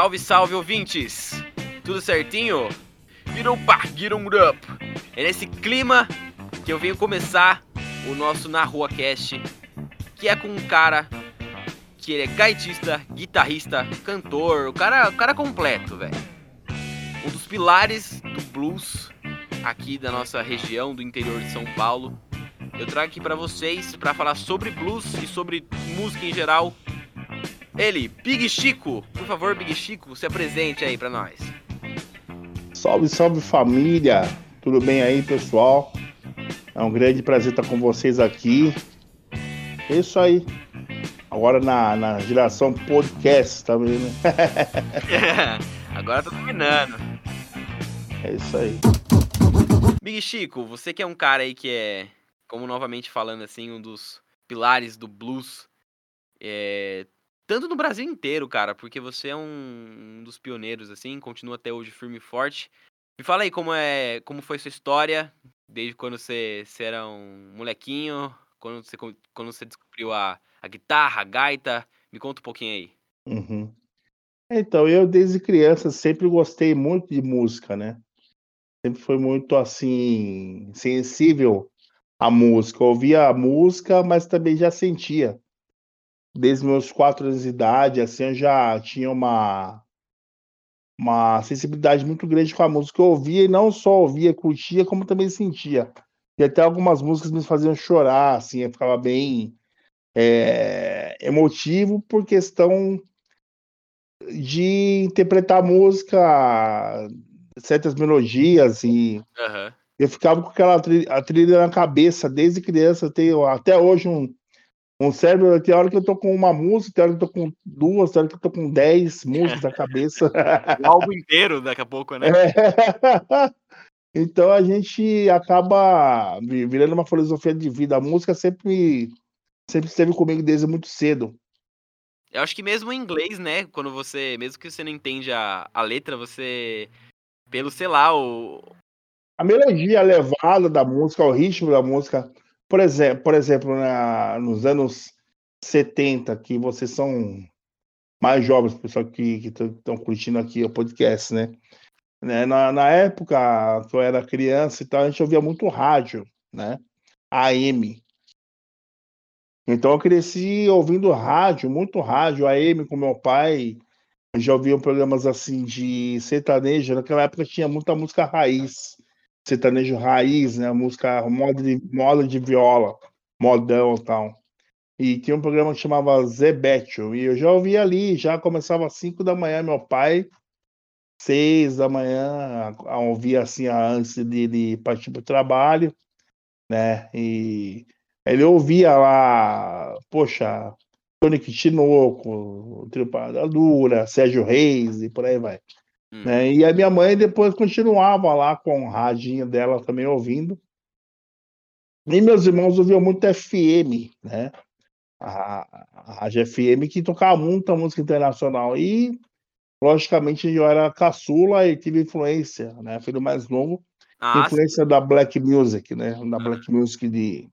Salve, salve, ouvintes! Tudo certinho? Virou pá, on up! É nesse clima que eu venho começar o nosso Na Rua Cast, que é com um cara que ele é gaitista, guitarrista, cantor, o cara, o cara completo, velho. Um dos pilares do blues aqui da nossa região, do interior de São Paulo. Eu trago aqui para vocês para falar sobre blues e sobre música em geral. Ele, Big Chico. Por favor, Big Chico, se apresente aí para nós. Salve, salve família. Tudo bem aí, pessoal? É um grande prazer estar com vocês aqui. É isso aí. Agora na, na geração podcast, tá vendo? Agora tá dominando. É isso aí. Big Chico, você que é um cara aí que é, como novamente falando assim, um dos pilares do blues, é, tanto no Brasil inteiro, cara, porque você é um, dos pioneiros, assim, continua até hoje firme e forte. Me fala aí como é, como foi sua história, desde quando você, você era um molequinho, quando você, quando você descobriu a, a guitarra, a gaita, me conta um pouquinho aí. Uhum. Então, eu desde criança sempre gostei muito de música, né? sempre foi muito assim sensível à música. Eu ouvia a música, mas também já sentia. Desde meus quatro anos de idade, assim, eu já tinha uma uma sensibilidade muito grande com a música. Eu ouvia e não só ouvia, curtia, como também sentia. E até algumas músicas me faziam chorar, assim, eu ficava bem é, emotivo por questão de interpretar música certas melodias e uhum. eu ficava com aquela trilha, a trilha na cabeça desde criança. Eu tenho até hoje um, um cérebro. Tem hora que eu tô com uma música, tem hora que eu tô com duas, tem hora que eu tô com dez músicas na cabeça. o álbum inteiro daqui a pouco, né? É. Então a gente acaba virando uma filosofia de vida. A música sempre, sempre esteve comigo desde muito cedo. Eu acho que mesmo em inglês, né? Quando você, mesmo que você não entende a, a letra, você pelo, sei lá, o. A melodia, levada da música, o ritmo da música. Por exemplo, por exemplo na, nos anos 70, que vocês são mais jovens, pessoal que estão curtindo aqui o podcast, né? né? Na, na época que eu era criança e tal, a gente ouvia muito rádio, né? AM. Então eu cresci ouvindo rádio, muito rádio, AM com meu pai, já ouviam programas assim de sertanejo. Naquela época tinha muita música raiz, sertanejo raiz, né? Música moda de, moda de viola, modão e tal. E tinha um programa que chamava Zebetio, e eu já ouvia ali, já começava às 5 da manhã, meu pai, 6 da manhã, a ouvir assim antes de partir para o trabalho, né? E ele ouvia lá, poxa, Tonic Tinoco, Tripada Dura, Sérgio Reis e por aí vai. Hum. Né? E a minha mãe depois continuava lá com o radinho dela também ouvindo. E meus irmãos ouviam muito FM, né? A, a Rádio FM que tocava muita música internacional. E, logicamente, eu era caçula e tive influência, né? Filho mais novo. Ah, influência sim. da Black Music, né? Da Black Music de.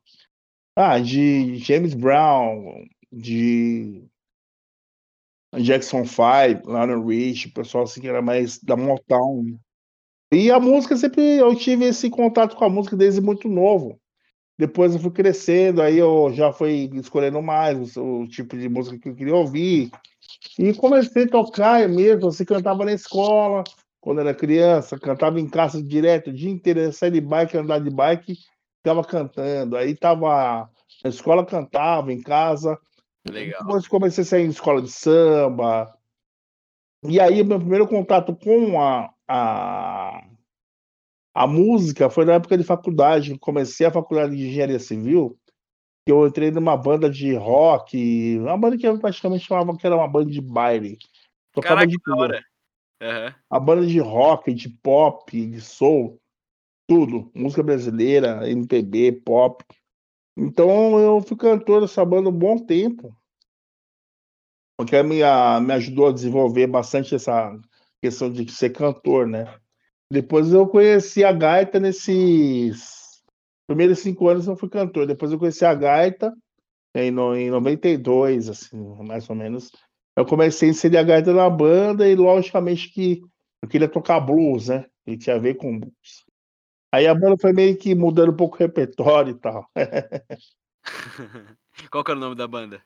Ah, de James Brown, de Jackson 5, Lionel Rich, o pessoal assim que era mais da Motown. E a música sempre eu tive esse contato com a música desde muito novo. Depois eu fui crescendo, aí eu já fui escolhendo mais o, o tipo de música que eu queria ouvir. E comecei a tocar mesmo, assim, cantava na escola, quando era criança, cantava em casa direto, o dia inteiro, sair de bike, andar de bike, ficava cantando. Aí tava na escola, cantava, em casa. Legal. Depois comecei a sair em escola de samba. E aí, meu primeiro contato com a, a, a música foi na época de faculdade. Comecei a faculdade de engenharia civil. Eu entrei numa banda de rock, uma banda que eu praticamente chamava que era uma banda de baile. Tocava Caraca, de tudo. Uhum. A banda de rock, de pop, de soul, tudo. Música brasileira, MPB, pop. Então eu fui cantor dessa banda um bom tempo. Porque me, me ajudou a desenvolver bastante essa questão de ser cantor, né? Depois eu conheci a gaita nesses primeiros cinco anos eu fui cantor. Depois eu conheci a gaita em, no, em 92, assim, mais ou menos. Eu comecei a inserir a gaita na banda e, logicamente, que eu queria tocar blues, né? E tinha a ver com blues. Aí a banda foi meio que mudando um pouco o repertório e tal. Qual que era o nome da banda?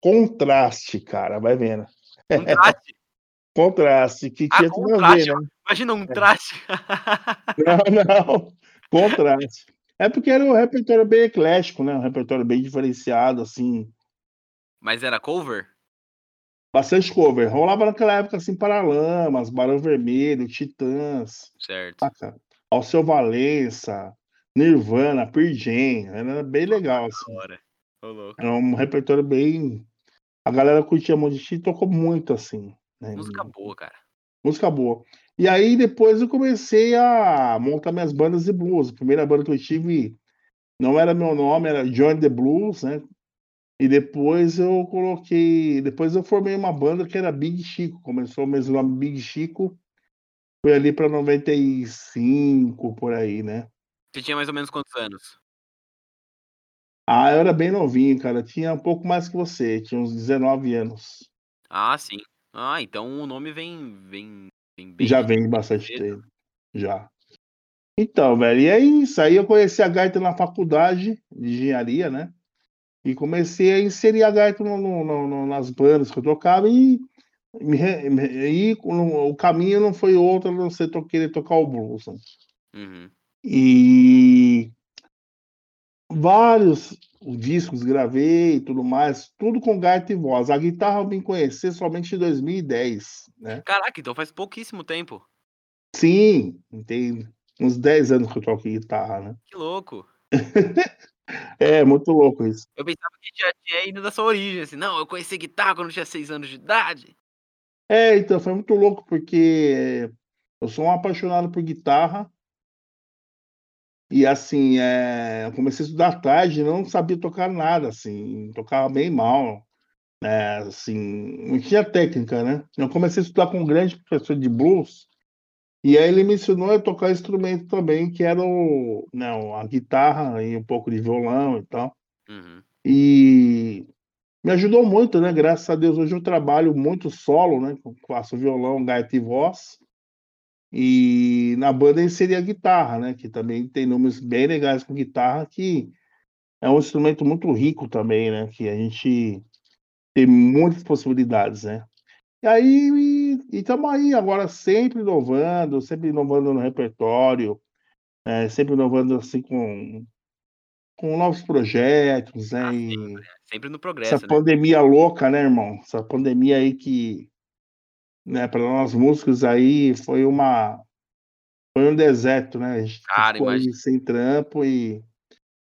Contraste, cara, vai vendo. Contraste? Contraste, que Ah, tinha tudo a ver, né? Imagina um É. traste. Não, não. Contraste. É porque era um repertório bem eclético, né? Um repertório bem diferenciado, assim. Mas era cover? Bastante cover. Rolava naquela época, assim, Paralamas, Barão Vermelho, Titãs, Certo. Saca? Alceu Valença, Nirvana, Pearl Jam. Era bem legal, assim. Era um repertório bem. A galera curtia muito e tocou muito, assim. né? Música boa, cara. Música boa. E aí depois eu comecei a montar minhas bandas de blues. A primeira banda que eu tive não era meu nome, era Join the Blues, né? E depois eu coloquei. Depois eu formei uma banda que era Big Chico. Começou o mesmo nome Big Chico. Foi ali para 95, por aí, né? Você tinha mais ou menos quantos anos? Ah, eu era bem novinho, cara. Tinha um pouco mais que você, tinha uns 19 anos. Ah, sim. Ah, então o nome vem, vem, vem bem. Já vem bastante cedo. tempo. Já. Então, velho, e é isso. Aí eu conheci a gaita na faculdade de engenharia, né? E comecei a inserir a gaita no- no- no- nas bandas que eu tocava e, e o caminho não foi outro a não ser querer tocar o blues. né? Uhum. E vários discos gravei e tudo mais, tudo com gaita e voz. A guitarra eu vim conhecer somente em 2010, né? Caraca, então faz pouquíssimo tempo. Sim, tem uns 10 anos que eu toco guitarra, né? Que louco. É, muito louco isso. Eu pensava que já tinha ido da sua origem, assim. Não, eu conheci guitarra quando eu tinha seis anos de idade. É, então, foi muito louco, porque eu sou um apaixonado por guitarra. E assim, é, eu comecei a estudar tarde, não sabia tocar nada, assim, tocava bem mal, né, assim, não tinha técnica, né? Eu comecei a estudar com um grande professor de blues, e aí ele me ensinou a tocar instrumento também, que era o, não, a guitarra e um pouco de violão e tal. Uhum. E me ajudou muito, né? Graças a Deus, hoje eu trabalho muito solo, né? Faço violão, gaita e voz. E na banda eu inseri a guitarra, né? Que também tem números bem legais com guitarra, que é um instrumento muito rico também, né? Que a gente tem muitas possibilidades, né? E aí, estamos aí agora sempre inovando, sempre inovando no repertório, né? sempre inovando assim com, com novos projetos, né? Ah, E Sempre no essa progresso, né? pandemia louca, né, irmão? Essa pandemia aí que, né, para nós músicos aí foi uma foi um deserto, né? A gente Cara, ficou aí sem trampo e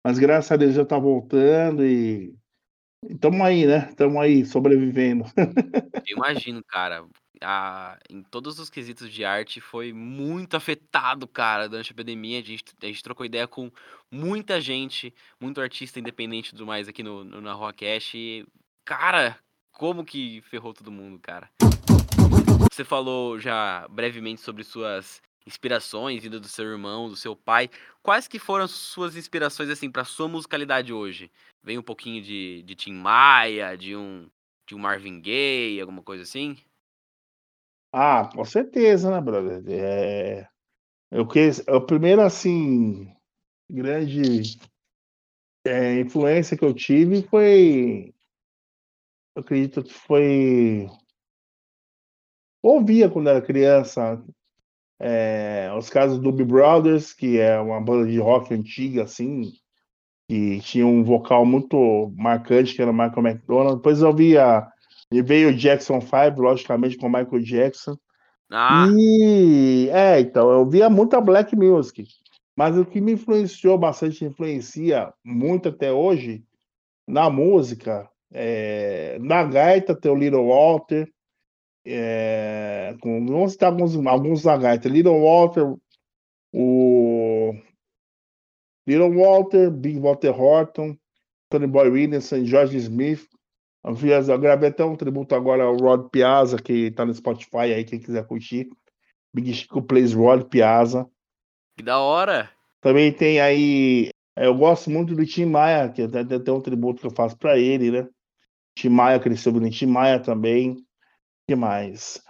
mas graças a Deus já tá voltando e estamos aí, né? Estamos aí sobrevivendo. Eu imagino, cara. A, em todos os quesitos de arte foi muito afetado, cara, durante a pandemia. A gente, a gente trocou ideia com muita gente, muito artista independente tudo mais aqui no, no, na Rua Cash. E, cara, como que ferrou todo mundo, cara. Você falou já brevemente sobre suas inspirações, vindo do seu irmão, do seu pai. Quais que foram as suas inspirações, assim, pra sua musicalidade hoje? Vem um pouquinho de, de Tim Maia, de um, de um Marvin Gaye, alguma coisa assim? Ah, com certeza, né, brother? É, eu que a primeira assim grande é, influência que eu tive foi, eu acredito que foi ouvia quando era criança é, os casos do Doobie Brothers, que é uma banda de rock antiga assim, que tinha um vocal muito marcante, que era Michael McDonald. Depois eu via e veio o Jackson 5, logicamente com Michael Jackson. Ah, E é, então, eu via muita black music, mas o que me influenciou bastante, influencia muito até hoje na música, é, na gaita tem o Little Walter, é, com, vamos citar alguns, alguns da gaita, Little Walter, o Little Walter, Big Walter Horton, Tony Boy Williamson, George Smith, eu gravei até um tributo agora ao Rod Piazza, que tá no Spotify aí, quem quiser curtir. Big Chico Plays Rod Piazza. que da hora. Também tem aí. é, Eu gosto muito do Tim Maia, que até tem um tributo que eu faço pra ele, né? Tim Maia cresceu no Tim Maia também. O que mais?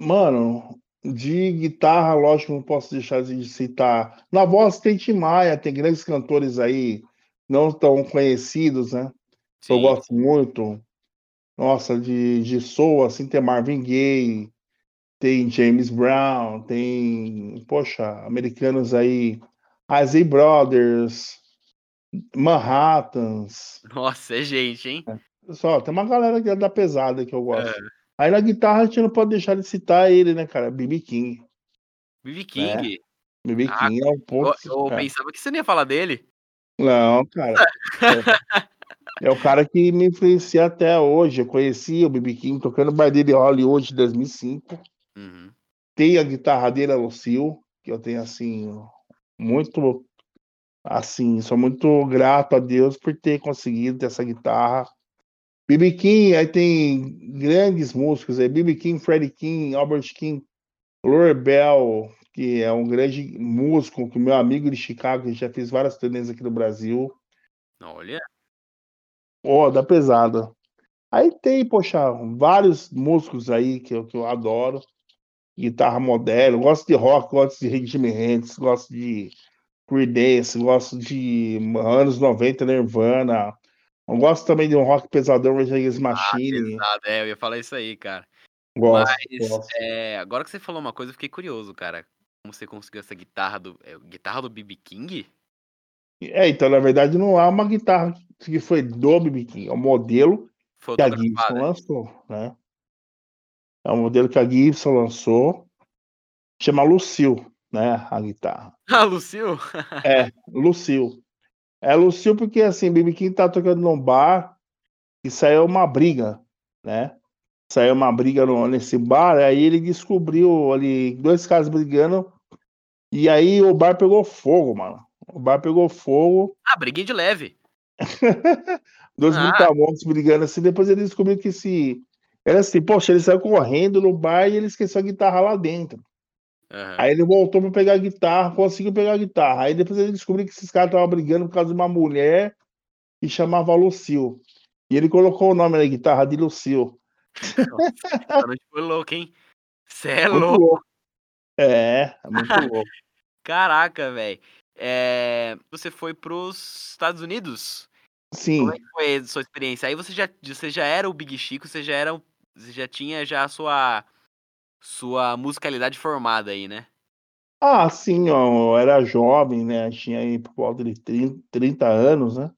Mano, de guitarra, lógico, não posso deixar de citar. Na voz tem Tim Maia, tem grandes cantores aí, não tão conhecidos, né? Sim. Eu gosto muito. Nossa, de, de soul, assim, tem Marvin Gaye, tem James Brown, tem, poxa, americanos aí, Isaac Brothers, Manhattans. Nossa, é gente, hein? É. Só, tem uma galera que é da pesada que eu gosto. É. Aí na guitarra a gente não pode deixar de citar ele, né, cara? BB King. BB King? BB né? King ah, é um ponto. Eu, eu pensava que você não ia falar dele. Não, cara. é, é, o cara que me influencia até hoje. Eu conheci o BB King tocando Bar dele Hollywood em 2005. Uhum. Tem a guitarra dele, a Lucille, que eu tenho, assim, muito. Assim, sou muito grato a Deus por ter conseguido ter essa guitarra. BB King, aí tem grandes músicos aí, BB King, Freddie King, Albert King, Lore Bell, que é um grande músico, que meu amigo de Chicago, que já fez várias turnês aqui no Brasil. Olha. Ó, da pesada. Aí tem, poxa, vários músicos aí que eu, que eu adoro guitarra moderna, gosto de rock, gosto de Jimi Hendrix, gosto de Creedence, gosto de anos 90, Nirvana. Eu gosto também de um rock pesadão, Rage Against ah, Machine. Ah, é, eu ia falar isso aí, cara. Gosto, Mas, gosto. É, agora que você falou uma coisa, eu fiquei curioso, cara. Como você conseguiu essa guitarra do. É, guitarra do BB King? É, então, na verdade, não há uma guitarra que foi do BB é um modelo que a Gibson lançou, né? É um modelo que a Gibson lançou, chama Lucille, né? A guitarra. Ah, Lucille? é, Lucille. É Lucille porque assim, BB King tá tocando num bar e saiu uma briga, né? Saiu uma briga no, nesse bar, aí ele descobriu ali dois caras brigando e aí o bar pegou fogo, mano. O bar pegou fogo. Ah, briguinha de leve. dois ah. brutamontes brigando assim, depois ele descobriu que se era assim, poxa, ele saiu correndo no bar e ele esqueceu a guitarra lá dentro. Uhum. Aí ele voltou para pegar a guitarra, conseguiu pegar a guitarra. Aí depois ele descobriu que esses caras estavam brigando por causa de uma mulher que chamava Lucille. E ele colocou o nome da guitarra de Lucille. Nossa, foi louco, hein? Você é louco. louco. É, é muito louco. Caraca, velho. É... Você foi pros Estados Unidos? Sim. Como é que foi a sua experiência? Aí você já, você já era o Big Chico, você já era você já tinha já a sua sua musicalidade formada aí, né? Ah, sim, ó, eu era jovem, né? Tinha aí por volta de 30, 30 anos, né?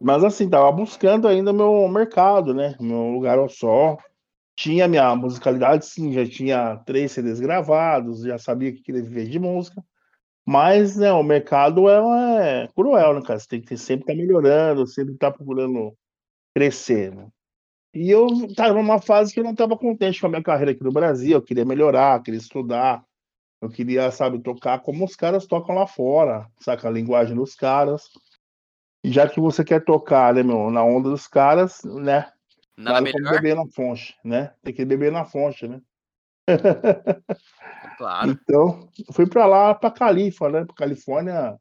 Mas assim, tava buscando ainda meu mercado, né? Meu lugar ao sol. Tinha minha musicalidade, sim, já tinha três CDs gravados, já sabia que queria viver de música. Mas, né, o mercado é, é cruel, né, cara? Você tem que sempre estar tá melhorando, sempre estar tá procurando crescer, né? E eu estava numa fase que eu não estava contente com a minha carreira aqui no Brasil, eu queria melhorar, queria estudar, eu queria, sabe, tocar como os caras tocam lá fora, saca a linguagem dos caras. E já que você quer tocar, né, meu, na onda dos caras, né? Nada melhor. Como beber na fonte, né? Tem que beber na fonte, né? Claro. Então, fui para lá, para Califa, né? Pra Califórnia,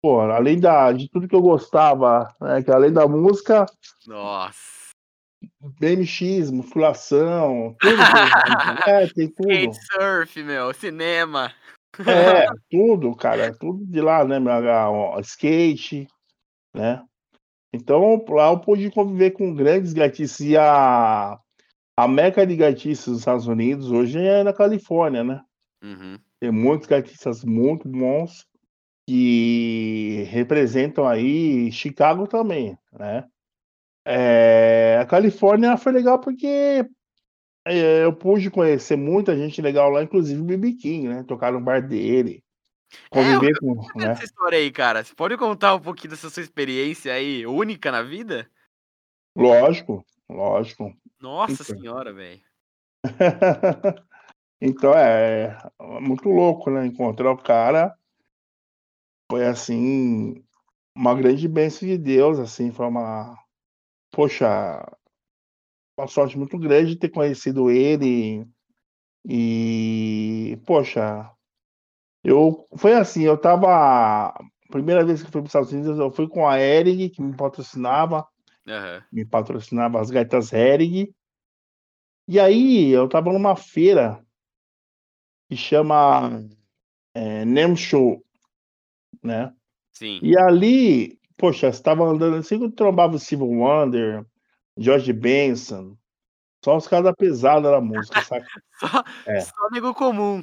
pô, além da, de tudo que eu gostava, né? Que além da música. Nossa BMX, musculação, tudo tem, é, tem tudo. Skate surf, meu, cinema. É, tudo, cara, tudo de lá, né, meu, skate, né? Então, lá eu pude conviver com grandes gatistas e a, a meca de gatistas dos Estados Unidos hoje é na Califórnia, né? Uhum. Tem muitos gatistas muito bons que representam aí Chicago também, né? É, a Califórnia foi legal porque é, eu pude conhecer muita gente legal lá, inclusive o BB King, né? Tocar no bar dele. Conviver é, com. Né? essa história aí, cara. Você pode contar um pouquinho dessa sua experiência aí, única na vida? Lógico, lógico. Nossa então. senhora, velho. então é, é muito louco, né? Encontrar o cara foi assim uma grande bênção de Deus, assim, foi uma poxa, uma sorte muito grande ter conhecido ele. E, poxa, eu foi assim, eu tava. Primeira vez que fui para os Estados Unidos, eu fui com a Eric, que me patrocinava. Aham. Me patrocinava as gaitas Hering. E aí eu tava numa feira que chama é, Nem Show, né? Sim. E ali, poxa, estava andando assim, eu trombava o Steve Wonder, George Benson, só os caras da pesada da música, saca? Só, É. só nego comum.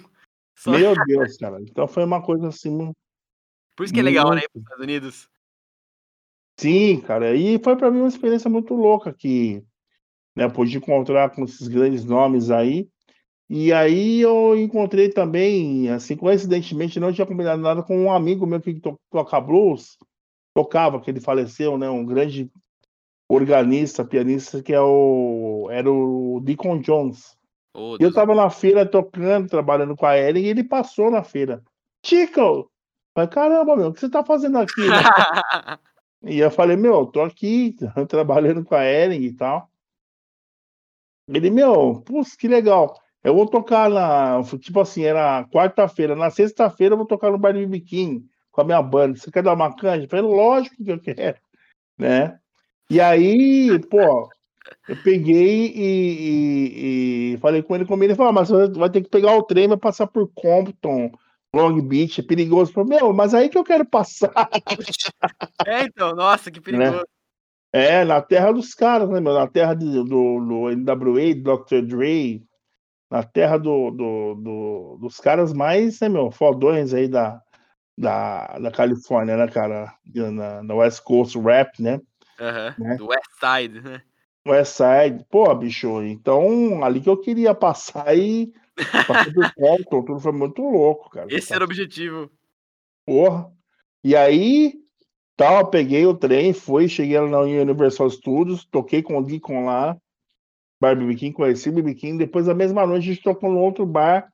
Só- Meu Deus, cara. Então foi uma coisa assim, Por isso que é legal, né? Muito. pros Estados Unidos. sim, cara. E foi pra mim uma experiência muito louca que, né, pude encontrar com esses grandes nomes aí. E aí eu encontrei também, assim, coincidentemente, não tinha combinado nada com um amigo meu que to toca blues, tocava, que ele faleceu, né, um grande organista, pianista, que é o era o Deacon Jones. E eu tava na feira tocando, trabalhando com a Ellen, e ele passou na feira. Chico! Falei, caramba, meu, o que você tá fazendo aqui? né? E eu falei, meu, eu tô aqui trabalhando com a Ellen e tal. Ele, meu, putz, que legal. Eu vou tocar na. Tipo assim, era quarta-feira. Na sexta-feira eu vou tocar no Bar do King com a minha banda. Você quer dar uma canja? Eu falei, lógico que eu quero, né? E aí, pô, eu peguei e, e- e falei com ele como ele falou, "Ah, mas você vai ter que pegar o trem, vai passar por Compton, Long Beach, é perigoso. Eu falei, meu, mas aí que eu quero passar. É, então, nossa, que perigoso. É, na terra dos caras, né, meu? Na terra de- do, do NWA, Dr. Dre, na terra do, do, do- dos caras mais, né, meu, fodões aí da, da, da Califórnia, né, cara? Na, na West Coast Rap, né? Aham. Né? Do West Side, né? West Side, pô, bicho, então ali que eu queria passar e por Compton, tudo foi muito louco, cara. Esse era o objetivo. Porra. E aí, tal, peguei o trem, fui, cheguei lá na Universal Studios, toquei com o Deacon lá, bar King, conheci King, depois, na mesma noite, a gente tocou num outro bar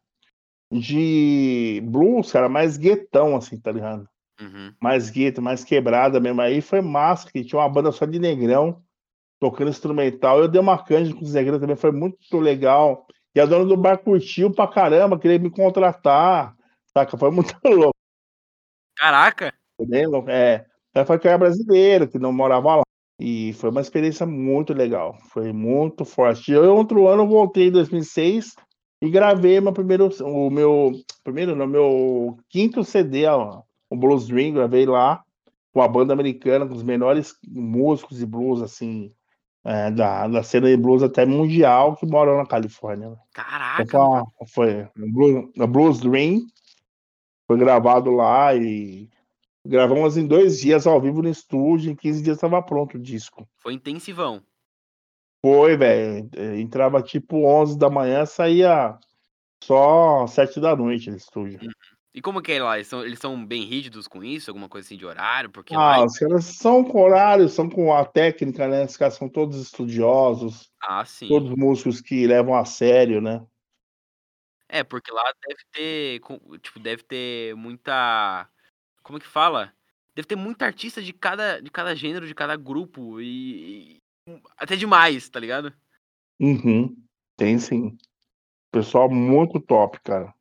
de blues, cara, mais guetão, assim, tá ligado? Uhum. Mais gueto, mais quebrada mesmo. Aí foi massa, que tinha uma banda só de negrão, tocando instrumental. Eu dei uma canja com os negrão também, foi muito legal. E a dona do bar curtiu pra caramba, queria me contratar, saca? Foi muito louco. Caraca! Entendeu? É, ela foi que era brasileiro, que não morava lá. E foi uma experiência muito legal. Foi muito forte. Eu, outro ano, voltei em 2006 e gravei meu primeiro, o meu, primeiro, não, meu quinto CD, ó, o Blues Dream, gravei lá com a banda americana, com os melhores músicos de blues, assim, é, da, da cena de blues até mundial, que moram na Califórnia. né? Caraca! Então, foi o Blues, o Blues Dream, foi gravado lá e gravamos em dois dias ao vivo no estúdio, em 15 dias estava pronto o disco. Foi intensivão. Foi, velho, eh, entrava tipo 11 da manhã, saía só 7 da noite no estúdio. E como que é lá? Eles são, eles são bem rígidos com isso? Alguma coisa assim de horário? Porque lá. Ah, os caras são com horário, são com a técnica, né? Os caras são todos estudiosos, Ah, sim. todos músicos que levam a sério, né? É, porque lá deve ter. Tipo, deve ter muita. Como é que fala? Deve ter muita artista de cada, de cada gênero, de cada grupo. E. e- até demais, tá ligado? Uhum, tem sim. Pessoal muito top, cara.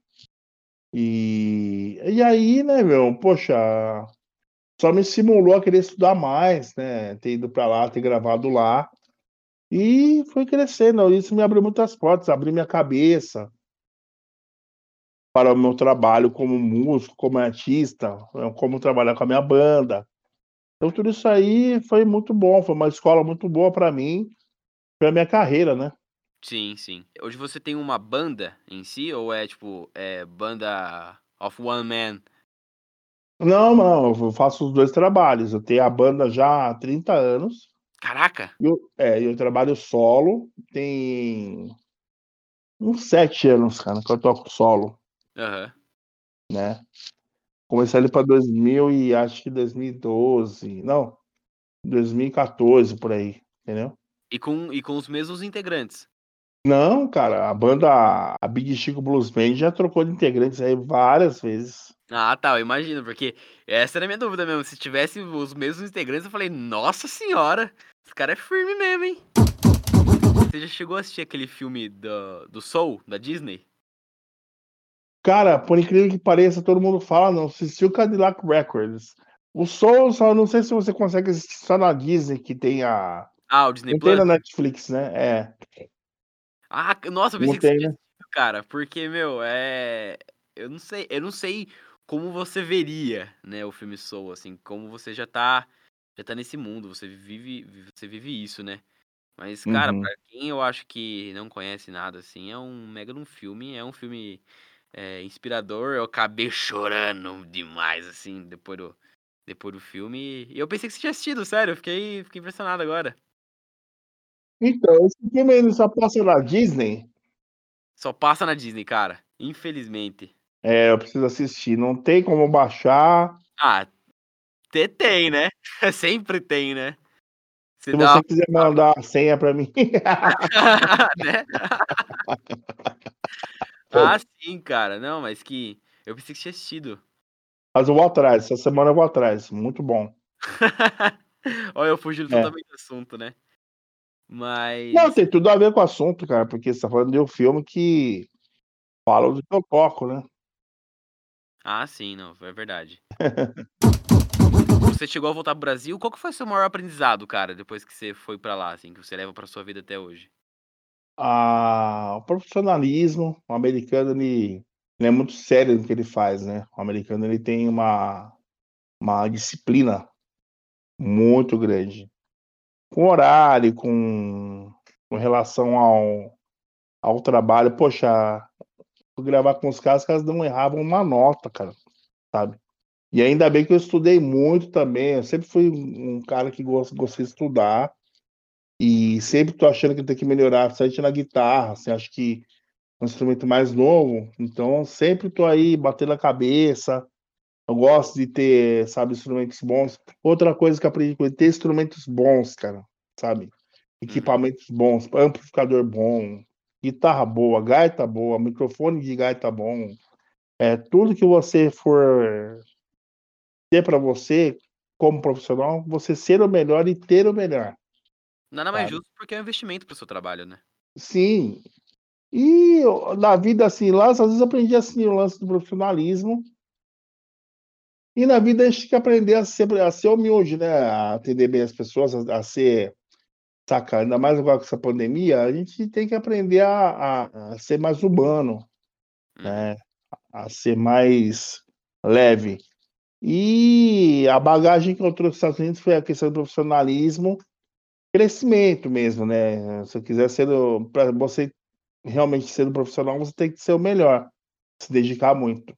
E, e aí, né, meu, poxa, só me estimulou a querer estudar mais, né? Ter ido pra lá, ter gravado lá. E foi crescendo. Isso me abriu muitas portas, abriu minha cabeça para o meu trabalho como músico, como artista, né, como trabalhar com a minha banda. Então, tudo isso aí foi muito bom, foi uma escola muito boa para mim, para minha carreira, né? Sim, sim. Hoje você tem uma banda em si? Ou é tipo. É banda of one man? Não, não, eu faço os dois trabalhos. Eu tenho a banda já há 30 anos. Caraca! E eu, é, eu trabalho solo, tem uns sete anos, cara, que eu toco solo, Aham. né? Comecei ali para 2000 e acho que 2012, não, 2014 por aí, entendeu? E com, e com os mesmos integrantes. Não, cara, a banda, a Big Chico Blues Band já trocou de integrantes aí várias vezes. Ah, tá, eu imagino, porque essa era a minha dúvida mesmo. Se tivesse os mesmos integrantes, eu falei, nossa senhora, esse cara é firme mesmo, hein? Você já chegou a assistir aquele filme do, do Soul, da Disney? Cara, por incrível que pareça, todo mundo fala, não assistiu Cadillac Records. O Soul, só não sei se você consegue assistir só na Disney, que tem a, Ah, o Disney Não tem Plus? na Netflix, né? É. Ah, nossa, eu Não pensei que você tem, tinha né? cara, porque, meu, é. Eu não sei, eu não sei como você veria, né, o filme Soul, assim, como você já tá, já tá nesse mundo, você vive, você vive isso, né? Mas, cara, Uhum. pra quem eu acho que não conhece nada, assim, é um mega de um filme, é um filme é, inspirador, eu acabei chorando demais, assim, depois do, depois do filme, e eu pensei que você tinha assistido, sério, eu fiquei, fiquei impressionado agora. Então, esse filme ele só passa na Disney. Só passa na Disney, cara, infelizmente. É, eu preciso assistir. Não tem como baixar. Ah, te- tem, né? Sempre tem, né? Se dá você uma... quiser mandar a senha para mim. né? Ah, sim, cara. Não, mas que eu pensei que tinha assistido. Mas eu vou atrás. Essa semana eu vou atrás. Muito bom. Olha, eu fugindo É. totalmente do assunto, né? Mas. Não, tem tudo a ver com o assunto, cara, porque você tá falando de um filme que fala do que eu toco, né? Ah, sim, não, é verdade. Você chegou a voltar pro Brasil, qual que foi o seu maior aprendizado, cara, depois que você foi pra lá, assim, que você leva pra sua vida até hoje? Ah, o profissionalismo, o americano ele, ele é muito sério no que ele faz, né? O americano ele tem uma, uma disciplina muito grande, com horário, com, com relação ao, ao trabalho. Poxa, fui gravar com os caras, os caras não erravam uma nota, cara, sabe? E ainda bem que eu estudei muito também. Eu sempre fui um cara que gosta, gostei de estudar. E sempre tô achando que tem que melhorar, principalmente na guitarra. Assim, acho que é um instrumento mais novo. Então, sempre tô aí batendo a cabeça. Eu gosto de ter, sabe, instrumentos bons. Outra coisa que eu aprendi com ele, ter instrumentos bons, cara, sabe? Equipamentos bons, amplificador bom, guitarra boa, gaita boa, microfone de gaita bom. É, tudo que você for ter para você, como profissional, você ser o melhor e ter o melhor. Nada mais Sabe? justo porque é um investimento pro seu trabalho, né? Sim. E na vida, assim, lá, às vezes eu aprendi assim o lance do profissionalismo. E na vida a gente tem que aprender a ser, a ser humilde, né? A atender bem as pessoas, a, a ser, saca? Ainda mais agora com essa pandemia, a gente tem que aprender a, a, a ser mais humano, Uhum. né? A ser mais leve. E a bagagem que eu trouxe dos Estados Unidos foi a questão do profissionalismo, crescimento mesmo, né? Se eu quiser ser, para você realmente ser um profissional, você tem que ser o melhor, se dedicar muito.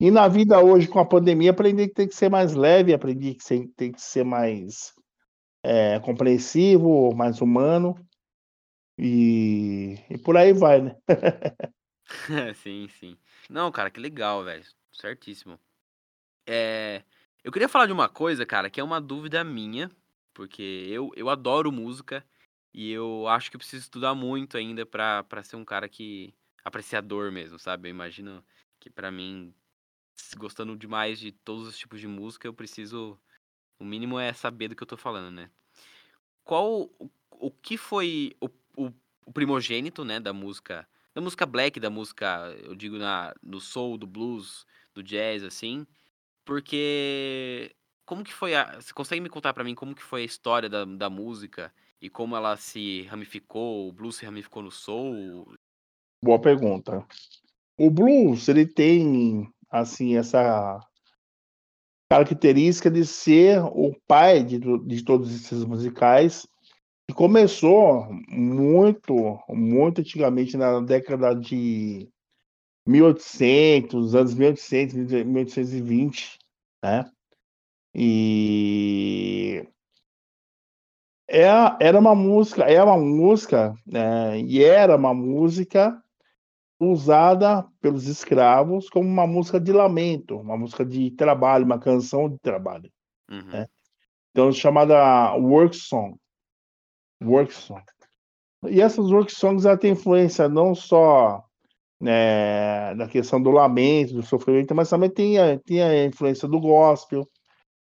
E na vida hoje, com a pandemia, aprendi que tem que ser mais leve, aprendi que tem que ser mais é, compreensivo, mais humano, e, e por aí vai, né? sim, sim. Não, cara, que legal, velho. Certíssimo. É, eu queria falar de uma coisa, cara, que é uma dúvida minha, porque eu, eu adoro música e eu acho que eu preciso estudar muito ainda pra ser um cara que. apreciador mesmo, sabe? Eu imagino que pra mim, gostando demais de todos os tipos de música, eu preciso. O mínimo é saber do que eu tô falando, né? Qual. O, o que foi o, o, o primogênito, né, da música. Da música black, da música, eu digo, na, do soul, do blues, do jazz, assim. Porque. Como que foi a. Você consegue me contar pra mim como que foi a história da, da música e como ela se ramificou, o blues se ramificou no soul? Boa pergunta. O blues, ele tem, assim, essa característica de ser o pai de, de todos esses musicais, que começou muito, muito antigamente, na década de 1800, anos 1800, 1820, né? E é, era uma música, é uma música, né? E era uma música usada pelos escravos como uma música de lamento, uma música de trabalho, uma canção de trabalho. Uhum. É. Então, chamada work song. Work song. E essas work songs ela tem influência não só né, na questão do lamento, do sofrimento, mas também tem a, tem a influência do gospel.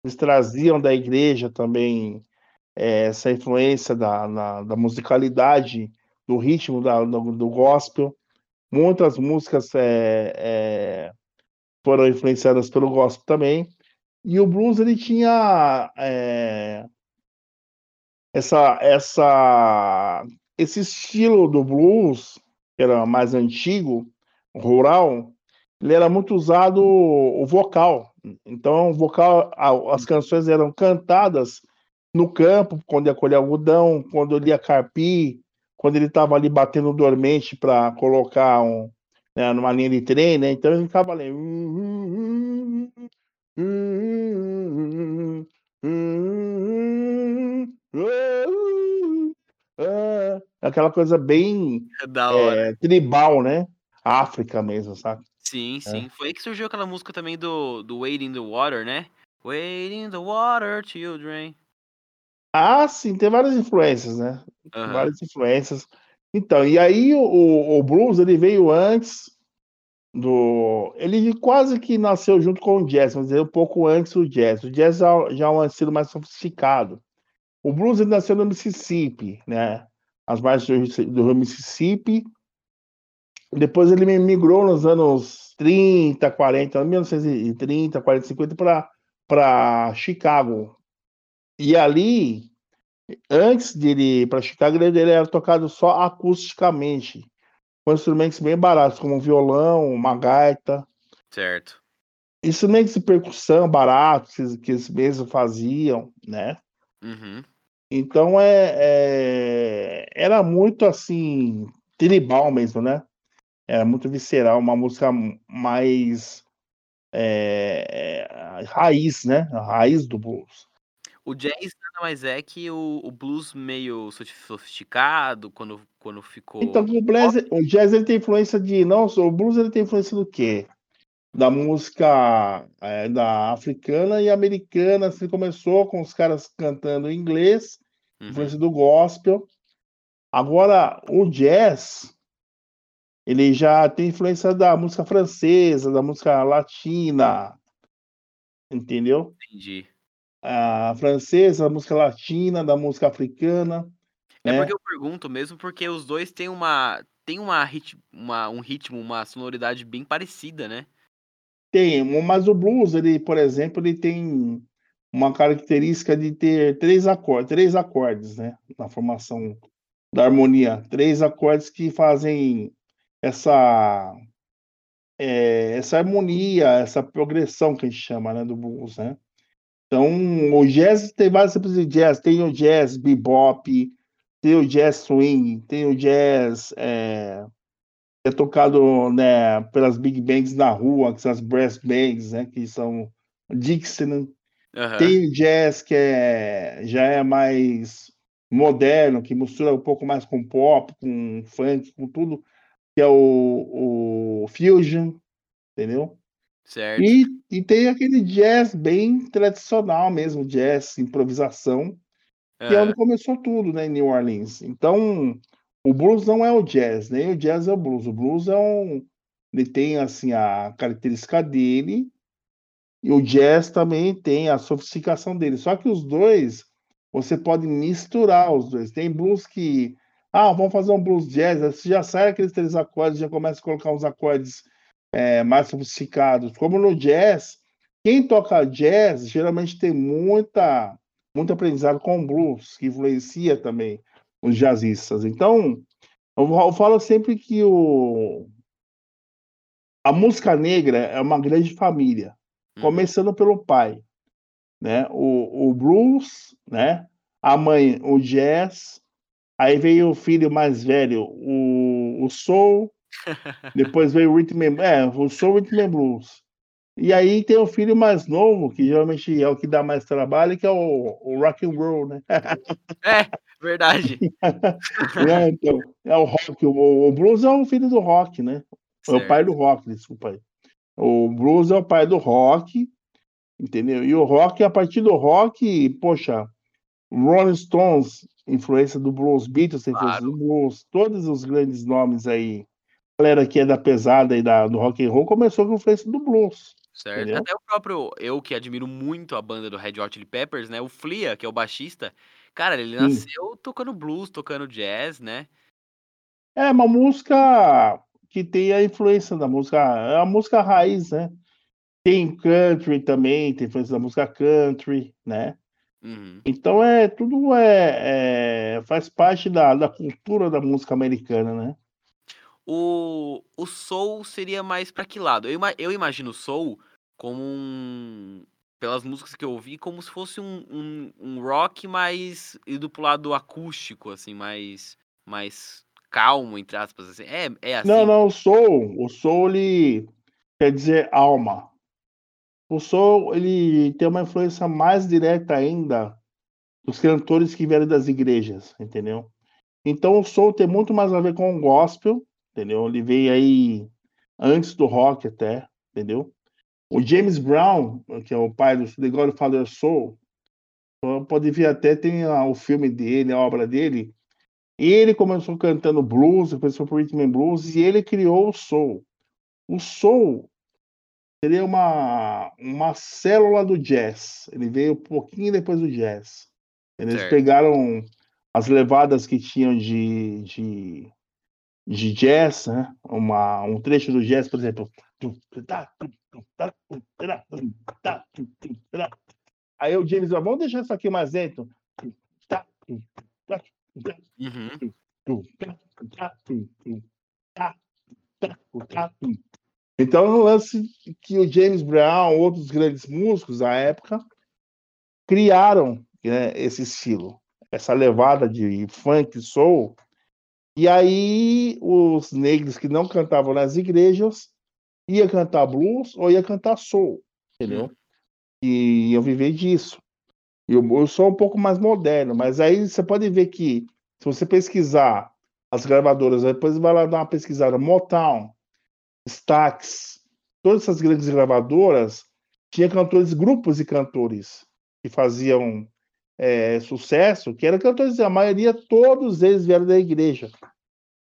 Eles traziam da igreja também é, essa influência da, na, da musicalidade, do ritmo da, do, do gospel. Muitas músicas é, é, foram influenciadas pelo gospel também. E o blues ele tinha é, essa, essa, esse estilo do blues, que era mais antigo, rural, ele era muito usado o vocal. Então, o vocal, as canções eram cantadas no campo, quando ia colher algodão, quando ele ia carpir, quando ele estava ali batendo dormente para colocar um, né, numa linha de trem, né? Então ele ficava ali. Aquela coisa bem é, tribal, né? África mesmo, sabe? Sim, é. sim. É. Foi aí que surgiu aquela música também do, do Wade in the Water, né? Wade in the Water, Children. Ah, sim, tem várias influências, né? Uhum. Várias influências. Então, e aí o, o blues ele veio antes do. Ele quase que nasceu junto com o jazz, mas é um pouco antes do jazz. O jazz já, já é um estilo mais sofisticado. O blues ele nasceu no Mississippi, né? As margens do, do Mississippi. Depois ele migrou nos anos 30, 40, 1930, 40, 50 para Chicago, e ali, antes de ele ir para Chicago, ele era tocado só acusticamente, com instrumentos bem baratos, como um violão, uma gaita. Certo. Instrumentos de percussão baratos que, que eles mesmos faziam, né? Uhum. Então é, é, era muito assim, tribal mesmo, né? Era muito visceral, uma música mais é, raiz, né? A raiz do blues. O jazz nada mais é que o, o blues meio sofisticado, quando, quando ficou. Então, o, blues, o jazz ele tem influência de. Não, o blues ele tem influência do quê? Da música é, da africana e americana. Assim, começou com os caras cantando em inglês, uhum. influência do gospel. Agora, o jazz, ele já tem influência da música francesa, da música latina, entendeu? Entendi a francesa, a música latina, da música africana. É né? porque eu pergunto mesmo, porque os dois têm uma tem uma, rit, uma um ritmo, uma sonoridade bem parecida, né? Tem, mas o blues, ele, por exemplo, ele tem uma característica de ter três acordes, três acordes, né, na formação da harmonia, três acordes que fazem essa é, essa harmonia, essa progressão que a gente chama, né, do blues, né? Então, o jazz tem vários tipos de jazz. Tem o jazz bebop, tem o jazz swing, tem o jazz é, é tocado né, pelas big bands na rua, que são as brass bands, né, que são Dixieland. Uhum. Tem o jazz que é, já é mais moderno, que mistura um pouco mais com pop, com funk, com tudo, que é o, o fusion, entendeu? Certo. E, e tem aquele jazz bem tradicional mesmo, jazz, improvisação, que é onde começou tudo, né, em New Orleans. Então, o blues não é o jazz, nem o jazz é o blues. O blues é um. Ele tem, assim, a característica dele, e o jazz também tem a sofisticação dele. Só que os dois, você pode misturar os dois. Tem blues que. Ah, vamos fazer um blues jazz. Você já sai aqueles três acordes, já começa a colocar uns acordes é, mais sofisticados, como no jazz. Quem toca jazz geralmente tem muita, muito aprendizado com blues, que influencia também os jazzistas. Então, eu, eu falo sempre que o, a música negra é uma grande família, uhum. começando pelo pai, né? O, o blues, né? A mãe, o jazz. Aí veio o filho mais velho, o, o soul, depois veio o Rhythm and, é, o Soul Rhythm Blues. E aí tem o filho mais novo, que geralmente é o que dá mais trabalho, que é o, o rock and roll, né? É, verdade. é, então, é o rock. O, o, blues é o filho do rock, né? Certo. É o pai do rock, desculpa aí. O blues é o pai do rock, entendeu? E o rock, a partir do rock, poxa, Rolling Stones, influência do blues, Beatles, influência claro. do blues, todos os grandes nomes aí galera que é da pesada e da, do rock and roll começou com influência do blues. Certo. Entendeu? Até o próprio, eu que admiro muito a banda do Red Hot Chili Peppers, né? O Flia, que é o baixista, cara, ele nasceu Sim. tocando blues, tocando jazz, né? É uma música que tem a influência da música, é a música raiz, né? Tem country também, tem influência da música country, né? Uhum. Então é tudo é, é, faz parte da, da cultura da música americana, né? O, o soul seria mais pra que lado? Eu, eu imagino o soul como um. Pelas músicas que eu ouvi, como se fosse um, um, um rock mais ido pro lado acústico, assim, mais, mais calmo, entre aspas. Assim. É, é assim. Não, não, o soul, o soul ele quer dizer alma. O soul ele tem uma influência mais direta ainda dos cantores que vieram das igrejas, entendeu? Então o soul tem muito mais a ver com o gospel, entendeu? Ele veio aí antes do rock até, entendeu? O James Brown, que é o pai do The Godfather Soul, pode ver até tem o filme dele, a obra dele. Ele começou cantando blues, começou por rhythm and blues e ele criou o soul. O soul seria uma uma célula do jazz. Ele veio um pouquinho depois do jazz. Eles Certo. pegaram as levadas que tinham de, de, de jazz, né? Uma, um trecho do jazz, por exemplo. Aí o James, vamos deixar isso aqui mais lento. Uhum. Então, no lance que o James Brown, outros grandes músicos da época, criaram né, esse estilo, essa levada de funk, soul. E aí, os negros que não cantavam nas igrejas ia cantar blues ou ia cantar soul, entendeu? E eu vivi disso. Eu, eu sou um pouco mais moderno, mas aí você pode ver que, se você pesquisar as gravadoras, depois vai lá dar uma pesquisada, Motown, Stax, todas essas grandes gravadoras, tinha cantores, grupos de cantores que faziam é, sucesso, que eram cantores, a maioria, todos eles vieram da igreja.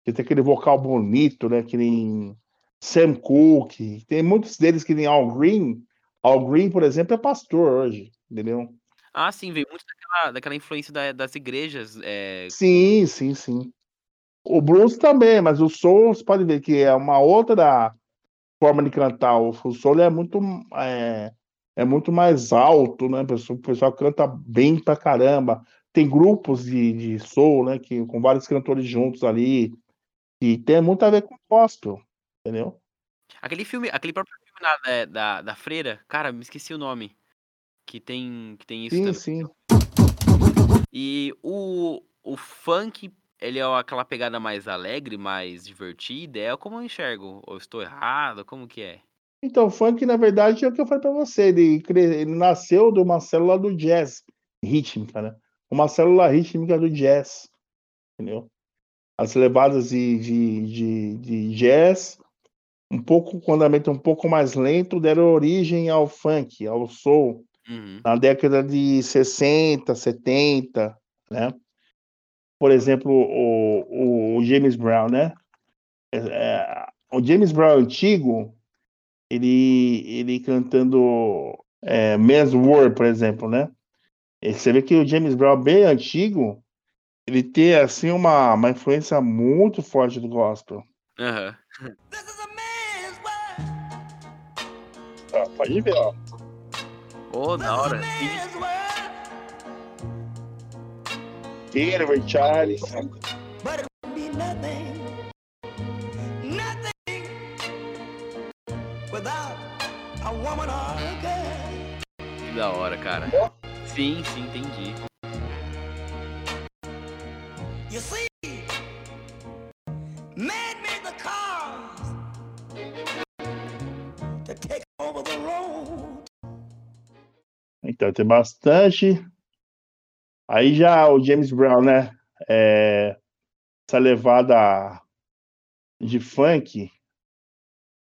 Que tem aquele vocal bonito, né? Que nem Sam Cooke, tem muitos deles que nem Al Green. Al Green, por exemplo, é pastor hoje, entendeu? Ah, sim, veio muito daquela, daquela influência da- das igrejas. É... Sim, sim, sim. O blues também, mas o soul, você pode ver que é uma outra forma de cantar. O soul é muito, é, é muito mais alto, né? O pessoal, o pessoal canta bem pra caramba. Tem grupos de, de soul, né? Que, com vários cantores juntos ali. E tem muito a ver com gospel, entendeu? Aquele filme, aquele próprio filme lá da, da, da Freira, cara, me esqueci o nome. Que tem, que tem isso Sim, também. sim. E o, o funk, ele é aquela pegada mais alegre, mais divertida. É como eu enxergo. Ou estou errado? Como que é? Então, o funk, na verdade, é o que eu falei pra você. Ele, cre- ele nasceu de uma célula do jazz rítmica, né? Uma célula rítmica do jazz, entendeu? As levadas de, de, de, de jazz, um pouco, com andamento um pouco mais lento, deram origem ao funk, ao soul, Uhum. na década de 60, 70, né? Por exemplo, o, o James Brown, né? É, é, o James Brown antigo, ele, ele cantando é, Man's War, por exemplo, né? E você vê que o James Brown bem antigo, ele tem assim uma, uma influência muito forte do gospel. Aham. Ó, pode ver, ó. Ô, da hora. Or a girl. Que da hora, cara. Sim, sim, entendi. You see, man made the cars to take over the road. Então, tem bastante. Aí já o James Brown, né? É, essa levada de funk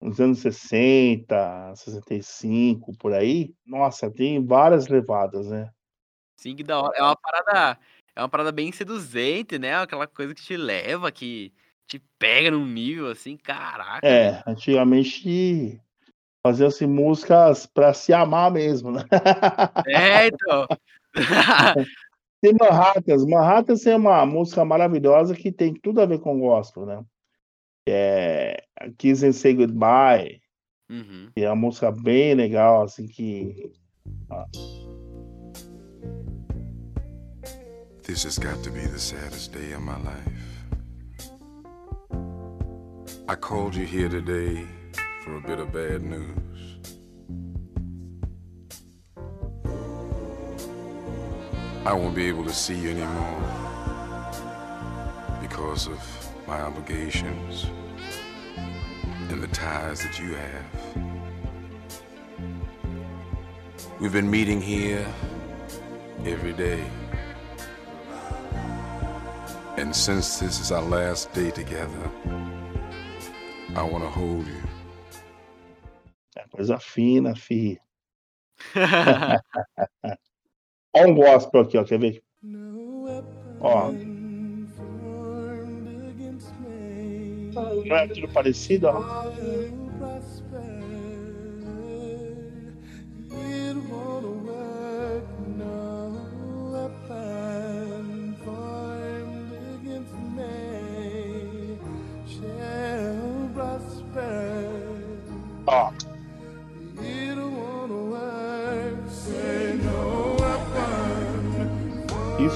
nos anos 60, 65, por aí. Nossa, tem várias levadas, né? Sim, que da hora. É uma parada. É uma parada bem seduzente, né? Aquela coisa que te leva, que te pega num nível assim, caraca. É, antigamente faziam-se músicas para se amar mesmo, né? É, então. Tem Manhattan. Manhattan é uma música maravilhosa que tem tudo a ver com gospel, né? É Kiss and Say Goodbye, Uhum. é uma música bem legal, assim, que... This has got to be the saddest day of my life. I called you here today for a bit of bad news. I won't be able to see you anymore because of my obligations and the ties that you have. We've been meeting here every day. And since this is our last day together, I want to hold you. É coisa fina, fi. Ó um gospel aqui, ó. Quer ver? Ó. Não é tudo parecido, ó.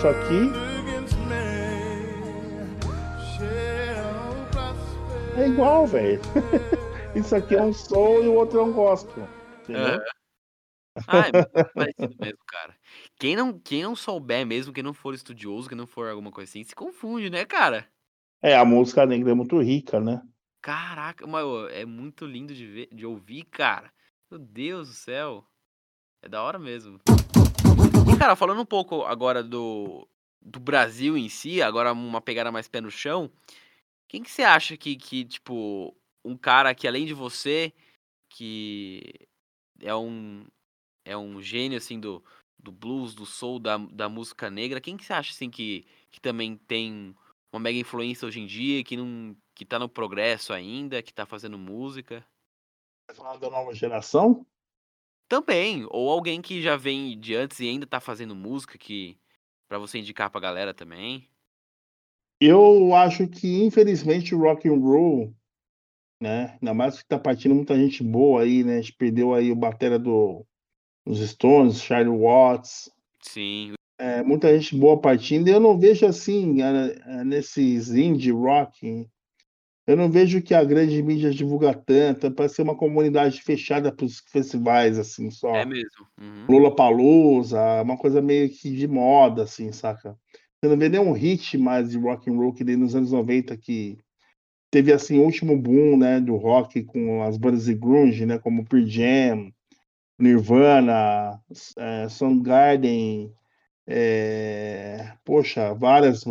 Isso aqui é igual, velho. Isso aqui é um soul e o outro é um gospel. Entendeu? Ah, é parecido mesmo, cara. Quem não, quem não souber mesmo, quem não for estudioso, quem não for alguma coisa assim, se confunde, né, cara? É, a música negra é muito rica, né? Caraca, mas é muito lindo de ver, de ouvir, cara. Meu Deus do céu. É da hora mesmo. Cara, falando um pouco agora do, do Brasil em si, agora uma pegada mais pé no chão, quem que você acha que, que, tipo, um cara que além de você, que é um, é um gênio, assim, do, do blues, do soul, da, da música negra, quem que você acha, assim, que, que também tem uma mega influência hoje em dia, que não que tá no progresso ainda, que tá fazendo música? Vai falar da nova geração? Também, ou alguém que já vem de antes e ainda tá fazendo música, que para você indicar pra galera também. Eu acho que, infelizmente, o rock and roll, né? Ainda mais que tá partindo muita gente boa aí, né? A gente perdeu aí o batera do, dos Stones, Charlie Watts, Sim, é, muita gente boa partindo. E eu não vejo assim, é, é, nesses indie rock, eu não vejo que a grande mídia divulga tanto. Parece ser uma comunidade fechada para os festivais, assim, só. é mesmo. Uhum. Lula Palusa, uma coisa meio que de moda, assim, saca? Você não vê nenhum hit mais de rock and roll que nem nos anos 90 que teve assim o último boom, né, do rock com as bandas de grunge, né, como Pearl Jam, Nirvana, é, Soundgarden, é, poxa, várias,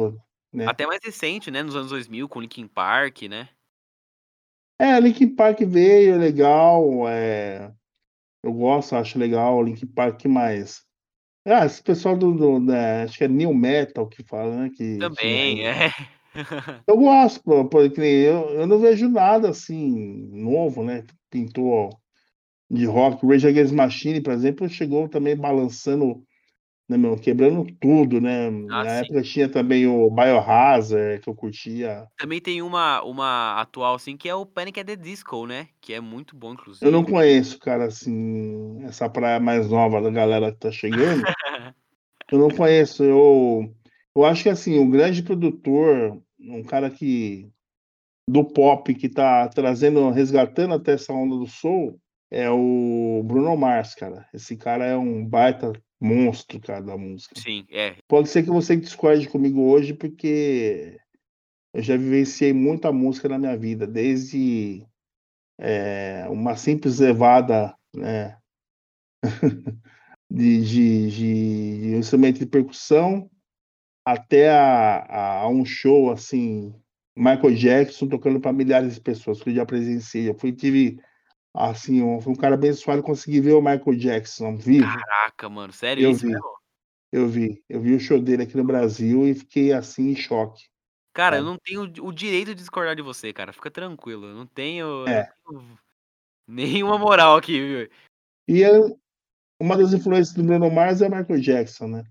né? Até mais recente, né? Nos anos 2000, com Linkin Park, né? É, Linkin Park veio, é legal, é, eu gosto, acho legal, Linkin Park, que mais? Ah, esse pessoal do, do né, acho que é New Metal que fala, né, que, que Também, é- é. Eu gosto, porque eu, eu não vejo nada assim novo, né? Pintou de rock. O Rage Against Machine, por exemplo, chegou também balançando, né, meu, quebrando tudo, né? Ah, Na sim. época tinha também o Biohazard, que eu curtia. Também tem uma, uma atual, assim, que é o Panic! at the Disco, né? Que é muito bom, inclusive. Eu não conheço, cara, assim, essa praia mais nova da galera que tá chegando. Eu não conheço. Eu, eu acho que assim, o grande produtor, um cara que do pop que tá trazendo, resgatando até essa onda do soul, é o Bruno Mars, cara. Esse cara é um baita monstro, cara, da música. Sim, é. Pode ser que você discorde comigo hoje, porque eu já vivenciei muita música na minha vida, desde é, uma simples levada, né, de, de, de, instrumento de percussão até a, a um show assim, Michael Jackson tocando para milhares de pessoas que eu já presenciei. Eu fui tive assim, um, um cara abençoado, consegui ver o Michael Jackson vivo. Caraca, mano, sério Eu isso vi. mesmo? Eu vi, eu vi o show dele aqui no Brasil e fiquei assim em choque. Cara, eu Sabe? não tenho o direito de discordar de você, cara. Fica tranquilo. Eu não tenho, eu É. não tenho nenhuma moral aqui, viu? E é- uma das influências do Bruno Mars é o Michael Jackson, né?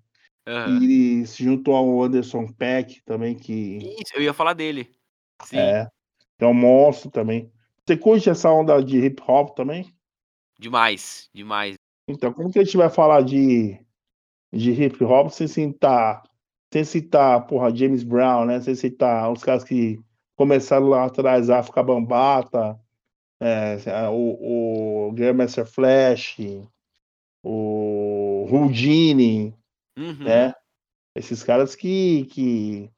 Aham. E ele se juntou ao Anderson Peck também, que Isso, eu ia falar dele. Sim, é, é um monstro também. Você curte essa onda de hip hop também? demais, demais. Então, como que a gente vai falar de, de hip hop sem citar sem citar, porra, James Brown, né? Sem citar os caras que começaram lá atrás, África Bambata, é, o, o Grandmaster Flash, o Houdini, Uhum. né? Esses caras que, que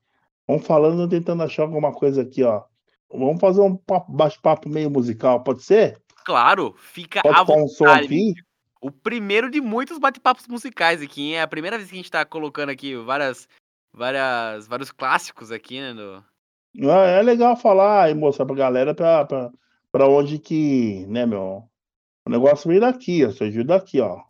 vão falando, tentando achar alguma coisa aqui, ó. Vamos fazer um papo- bate-papo meio musical, pode ser? Claro, fica Pode à pôr um som vontade. aqui? O primeiro de muitos bate-papos musicais aqui, hein? É a primeira vez que a gente tá colocando aqui várias, várias, vários clássicos aqui, né? no- É é legal falar e mostrar pra galera pra, pra, pra onde que, né, meu? O negócio vem daqui, ó. Você ajuda aqui, ó.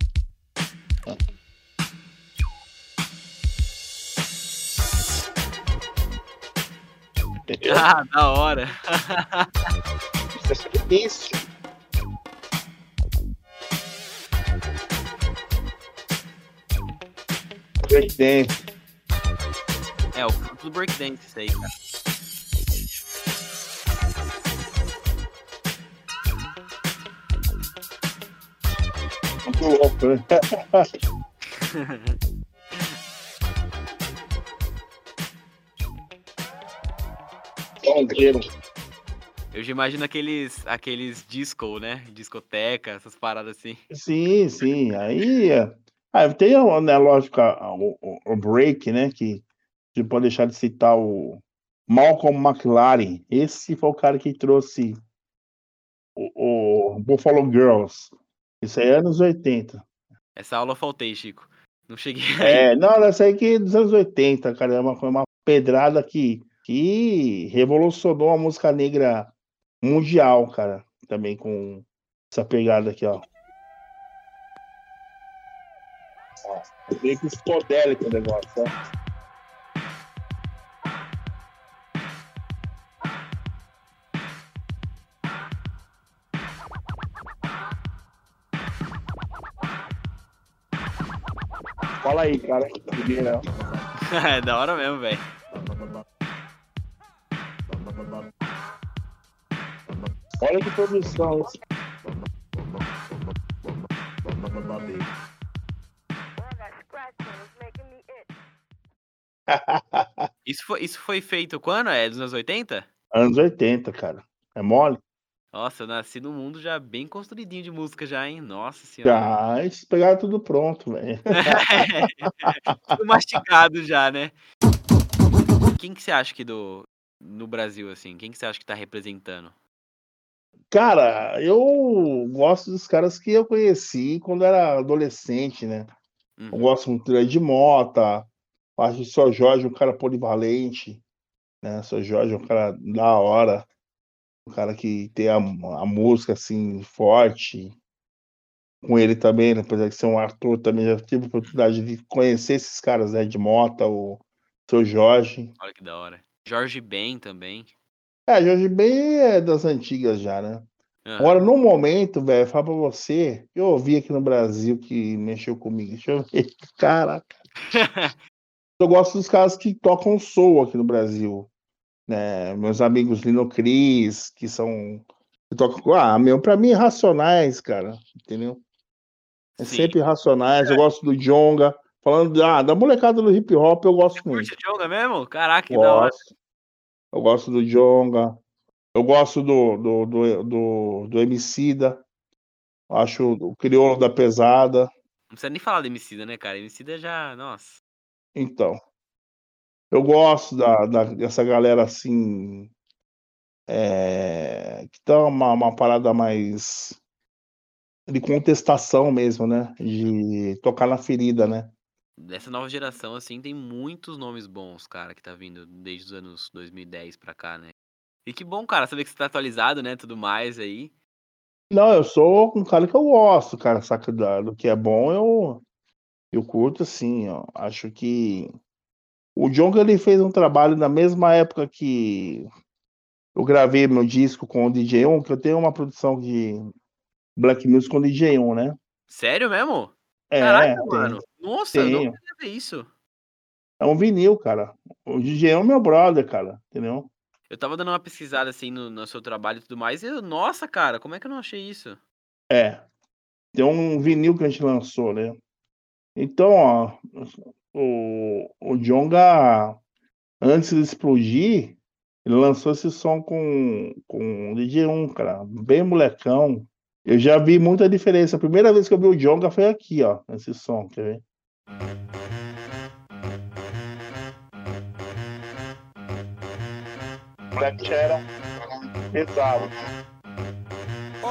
Entendeu? Ah, da hora. Isso. Breakdance. É, o fruto do breakdance isso aí, cara. Muito louco, né? Sonzeiro. Eu já imagino aqueles, aqueles disco, né? Discoteca, essas paradas assim. Sim, sim. Aí, é, aí tem, o- né, lógico, a- o, o- o break, né? Que a gente pode deixar de citar o Malcolm McLaren. Esse foi o cara que trouxe o, o Buffalo Girls. Isso aí é anos 80. Essa aula eu faltei, Chico. Não cheguei aí. É, não, essa aí que é dos anos 80, cara. É uma pedrada que, que revolucionou a música negra mundial, cara. Também com essa pegada aqui, ó. Ó, Meio que psicodélico o negócio, ó. Fala aí, cara. É da hora mesmo, velho. Olha que produção. Isso foi, isso foi feito quando? É dos anos 80? Anos 80, cara. É mole? Nossa, eu nasci num mundo já bem construidinho de música já, hein? Nossa senhora. Já, eles pegaram tudo pronto, velho. Tudo mastigado já, né? Quem que você acha que do no Brasil assim? Quem que você acha que tá representando? Cara, eu gosto dos caras que eu conheci quando era adolescente, né? Eu Uhum. gosto muito do Ed Mota, acho que o Sr. Jorge é um cara polivalente, né? O Sr. Jorge é um cara da hora, um cara que tem a, a música assim forte. Com ele também, né? apesar de ser um ator, também já tive a oportunidade de conhecer esses caras, né? Ed Mota, o Sr. Jorge. Olha que da hora. Jorge Ben também. É, Jorge Ben é das antigas já, né? Aham. Agora, no momento, velho, falo pra você, eu ouvi aqui no Brasil que mexeu comigo. Deixa eu ver. Caraca. Eu gosto dos caras que tocam soul aqui no Brasil. Né? Meus amigos Lino Cris, que são. Que tocam. Ah, meu, pra mim, racionais, cara. Entendeu? É Sim. sempre racionais. Eu gosto do Jonga. Falando da, da molecada do hip hop, eu gosto muito. Curte Jonga mesmo? Caraca, que da hora. Eu gosto do Jonga. Eu gosto do, do, do, do, do Emicida. Acho o crioulo da pesada. Não precisa nem falar do Emicida, né, cara? Emicida já, nossa. Então. Eu gosto da, da- dessa galera assim. é, que tá uma, uma parada mais de contestação mesmo, né? De tocar na ferida, né? Dessa nova geração, assim, tem muitos nomes bons, cara, que tá vindo desde os anos 2010 pra cá, né? E que bom, cara, saber que você tá atualizado, né? Tudo mais aí. Não, eu sou um cara que eu gosto, cara, saca? Do que é bom, eu, eu curto assim, ó. Acho que o Jonga ele fez um trabalho na mesma época que eu gravei meu disco com o DJ1, que eu tenho uma produção de Black Music com o DJ1, né? Sério mesmo? É, Caraca, mano. Nossa, não tenho. queria ver isso. É um vinil, cara. O DJ1 é meu brother, cara, entendeu? Eu tava dando uma pesquisada, assim, no, no seu trabalho e tudo mais, e eu, nossa, cara, como é que eu não achei isso? É. Tem um vinil que a gente lançou, né? Então, ó, o, o Jonga, antes de explodir, ele lançou esse som com, com o DJ1, cara, bem molecão. Eu já vi muita diferença. A primeira vez que eu vi o Jonga foi aqui, ó, esse som, quer ver? O moleque era pesado.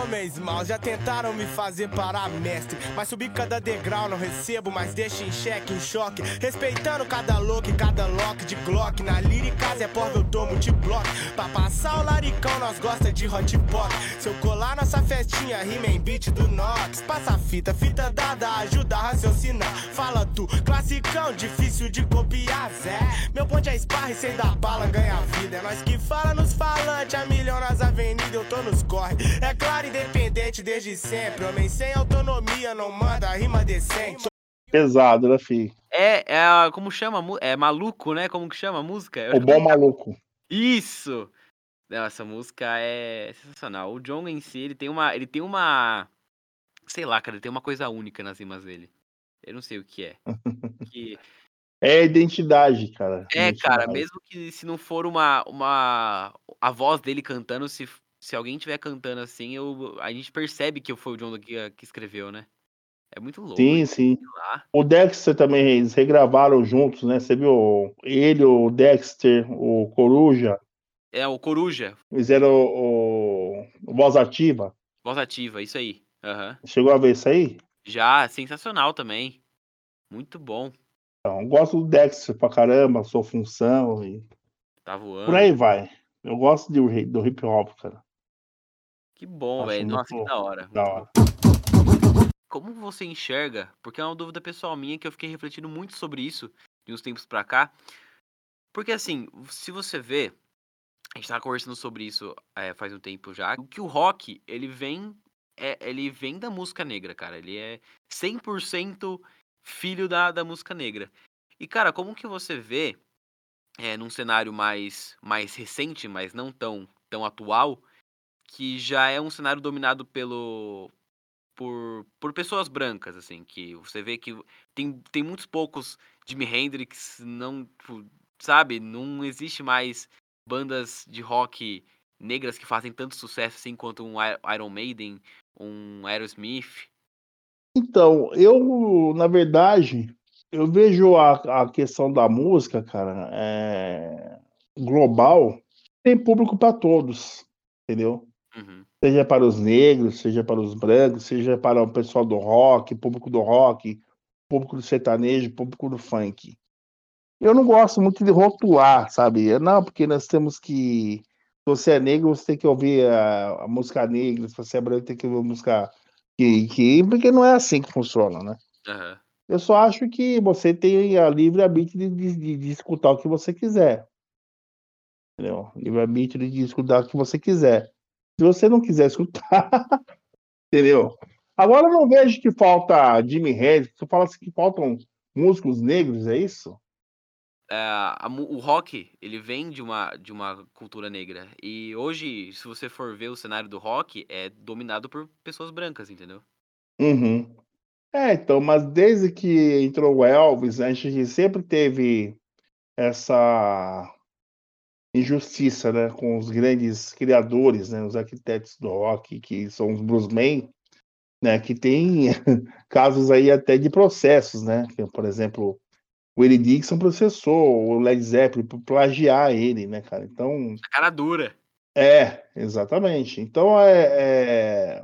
Homens maus já tentaram me fazer parar, mestre. Mas subi cada degrau, não recebo, mas deixo em xeque, em choque. Respeitando cada look, cada lock de Glock. Na lírica é porra, eu dou multiblock. Pra passar o laricão, nós gosta de hot pot. Se eu colar nossa festinha, rima em beat do Nox. Passa fita, fita dada, ajuda a raciocinar. Fala tu, classicão, difícil de copiar, Zé. Meu ponte é esparra e sem dar bala, ganha vida. É nós que fala nos falantes, a milhão nas avenidas, eu tô nos corre. É claro, independente desde sempre. Homem sem autonomia, não manda rima decente. Pesado, né, filho? É, é a- como chama? a mu- É maluco, né? Como que chama a música? Eu O bom maluco. Isso! Não, essa música é sensacional. O John em si, ele tem uma. Ele tem uma. Sei lá, cara, ele tem uma coisa única nas rimas dele. Eu não sei o que é. Que- É identidade, cara. é, cara, Identidade. mesmo que se não for uma. uma a voz dele cantando, se, se alguém estiver cantando assim, eu, a gente percebe que foi o John que, que escreveu, né? É muito louco. Sim, sim. O Dexter também, eles regravaram juntos, né? Você viu ele, o Dexter, o Coruja, É o Coruja, fizeram o, o, o Voz Ativa. voz ativa, isso aí. Aham. Chegou a ver isso aí? Já, sensacional também. Muito bom. Então, gosto do Dexter pra caramba, sua função e Tá voando. por aí vai. Eu gosto hi- do hip hop, cara. Que bom, velho. Nossa, que da hora. Da hora. Como você enxerga? Porque é uma dúvida pessoal minha que eu fiquei refletindo muito sobre isso de uns tempos pra cá. Porque assim, se você vê, a gente tava conversando sobre isso é, faz um tempo já, que o rock, ele vem é, ele vem da música negra, cara. Ele é 100% filho da, da música negra. E cara, como que você vê é, num cenário mais mais recente, mas não tão tão atual, que já é um cenário dominado pelo por, por pessoas brancas, assim, que você vê que tem, tem muitos poucos Jimi Hendrix, não, tipo, sabe, não existe mais bandas de rock negras que fazem tanto sucesso assim quanto um Iron Maiden, um Aerosmith. Então, eu, na verdade, eu vejo a, a questão da música, cara, é, global, tem público para todos, entendeu? Uhum, Seja para os negros, seja para os brancos, seja para o pessoal do rock, público do rock, público do sertanejo, público do funk. Eu não gosto muito de rotular, sabe? Não, porque nós temos que. Se você é negro, você tem que ouvir a, a música negra, se você é branco, tem que ouvir a música que, que. Porque não é assim que funciona, né? aham, Eu só acho que você tem a livre-arbítrio de, de, de escutar o que você quiser. Entendeu? Livre-arbítrio de escutar o que você quiser. Se você não quiser escutar, entendeu? Agora eu não vejo que falta Jimi Hendrix, tu fala assim que faltam músicos negros, é isso? É, a o rock, ele vem de uma, de uma cultura negra. E hoje, se você for ver o cenário do rock, é dominado por pessoas brancas, entendeu? Uhum. É, então, mas desde que entrou o Elvis, a gente sempre teve essa injustiça, né, com os grandes criadores, né, os arquitetos do rock, que são os bluesmen, né, que tem casos aí até de processos, né, por exemplo, o Willie Dixon processou o Led Zeppelin por plagiar ele, né, cara, então, A cara dura. é, exatamente, então é, é...